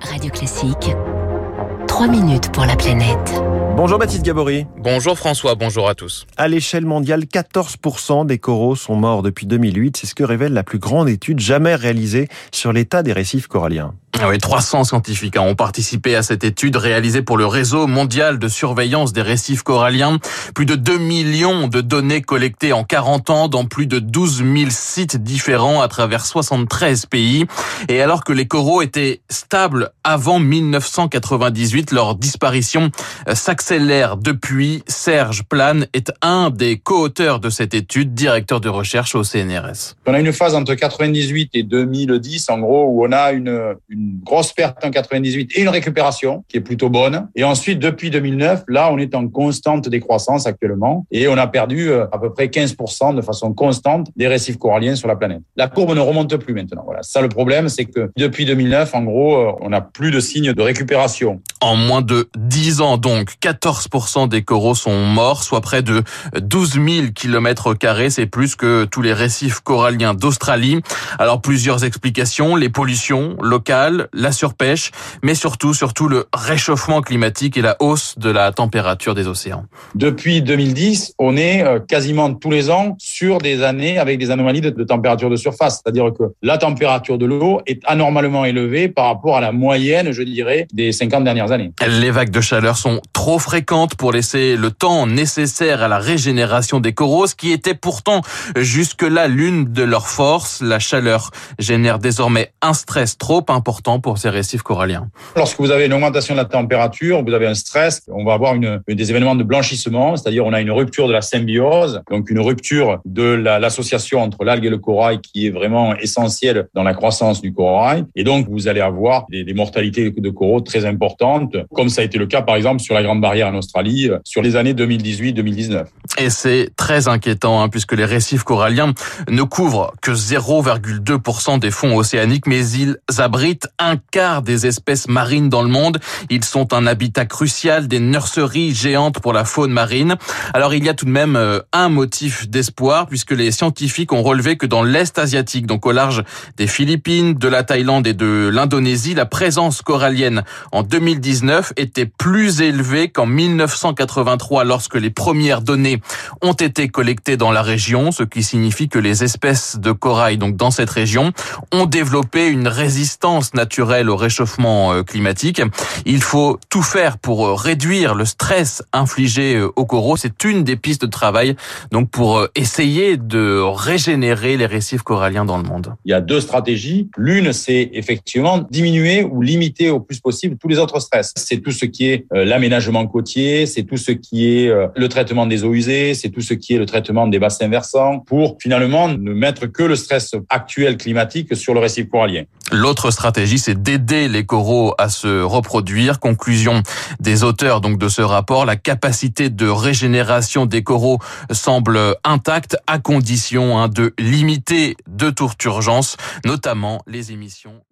Radio Classique. 3 minutes pour la planète. Bonjour Baptiste Gabory. Bonjour François, bonjour à tous. À l'échelle mondiale, 14% des coraux sont morts depuis 2008. C'est ce que révèle la plus grande étude jamais réalisée sur l'état des récifs coralliens. Ah oui, 300 scientifiques ont participé à cette étude réalisée pour le réseau mondial de surveillance des récifs coralliens. Plus de 2 millions de données collectées en 40 ans dans plus de 12 000 sites différents à travers 73 pays. Et alors que les coraux étaient stables avant 1998, leur disparition euh, s'accélère depuis. Serge Plane est un des co-auteurs de cette étude, directeur de recherche au CNRS. On a une phase entre 98 et 2010, en gros, où on a une, une grosse perte en 98 et une récupération qui est plutôt bonne. Et ensuite, depuis 2009, là, on est en constante décroissance actuellement et on a perdu euh, à peu près 15% de façon constante des récifs coralliens sur la planète. La courbe ne remonte plus maintenant. Voilà. Ça, le problème, c'est que depuis 2009, en gros, euh, on n'a plus de signes de récupération. En moins de 10 ans, donc, 14% des coraux sont morts, soit près de 12 000 kilomètres carrés. C'est plus que tous les récifs coralliens d'Australie. Alors, plusieurs explications. Les pollutions locales, la surpêche, mais surtout, surtout le réchauffement climatique et la hausse de la température des océans. Depuis 2010, on est euh, quasiment tous les ans sur des années avec des anomalies de, température de surface. C'est-à-dire que la température de l'eau est anormalement élevée par rapport à la moyenne, je dirais, des 50 dernières années. Les vagues de chaleur sont trop fréquentes pour laisser le temps nécessaire à la régénération des coraux, ce qui était pourtant jusque-là l'une de leurs forces. La chaleur génère désormais un stress trop important pour ces récifs coralliens Lorsque vous avez une augmentation de la température, vous avez un stress, on va avoir une, des événements de blanchissement, c'est-à-dire on a une rupture de la symbiose, donc une rupture de l'association entre l'algue et le corail qui est vraiment essentielle dans la croissance du corail. Et donc vous allez avoir des, des mortalités de coraux très importantes, comme ça a été le cas par exemple sur la Grande Barrière en Australie euh, sur les années 2018-2019. Et c'est très inquiétant hein, puisque les récifs coralliens ne couvrent que 0,2% des fonds océaniques, mais ils abritent un quart des espèces marines dans le monde. Ils sont un habitat crucial des nurseries géantes pour la faune marine. Alors il y a tout de même euh, un motif d'espoir puisque les scientifiques ont relevé que dans l'Est asiatique, donc au large des Philippines, de la Thaïlande et de l'Indonésie, la présence corallienne en 2019 était plus élevée qu'en 1983 lorsque les premières données ont été collectées dans la région, ce qui signifie que les espèces de corail donc dans cette région ont développé une résistance naturelle au réchauffement euh, climatique. Il faut tout faire pour euh, réduire le stress infligé euh, aux coraux. C'est une des pistes de travail donc pour essayer de régénérer les récifs coralliens dans le monde. Il y a deux stratégies. L'une, c'est effectivement diminuer ou limiter au plus possible tous les autres stress. C'est tout ce qui est l'aménagement côtier, c'est tout ce qui est le traitement des eaux usées, c'est tout ce qui est le traitement des bassins versants pour finalement ne mettre que le stress actuel climatique sur le récif corallien. L'autre stratégie, c'est d'aider les coraux à se reproduire. Conclusion des auteurs donc de ce rapport, la capacité de régénération des coraux semble intacte à condition hein, de limiter de toute urgence, notamment les émissions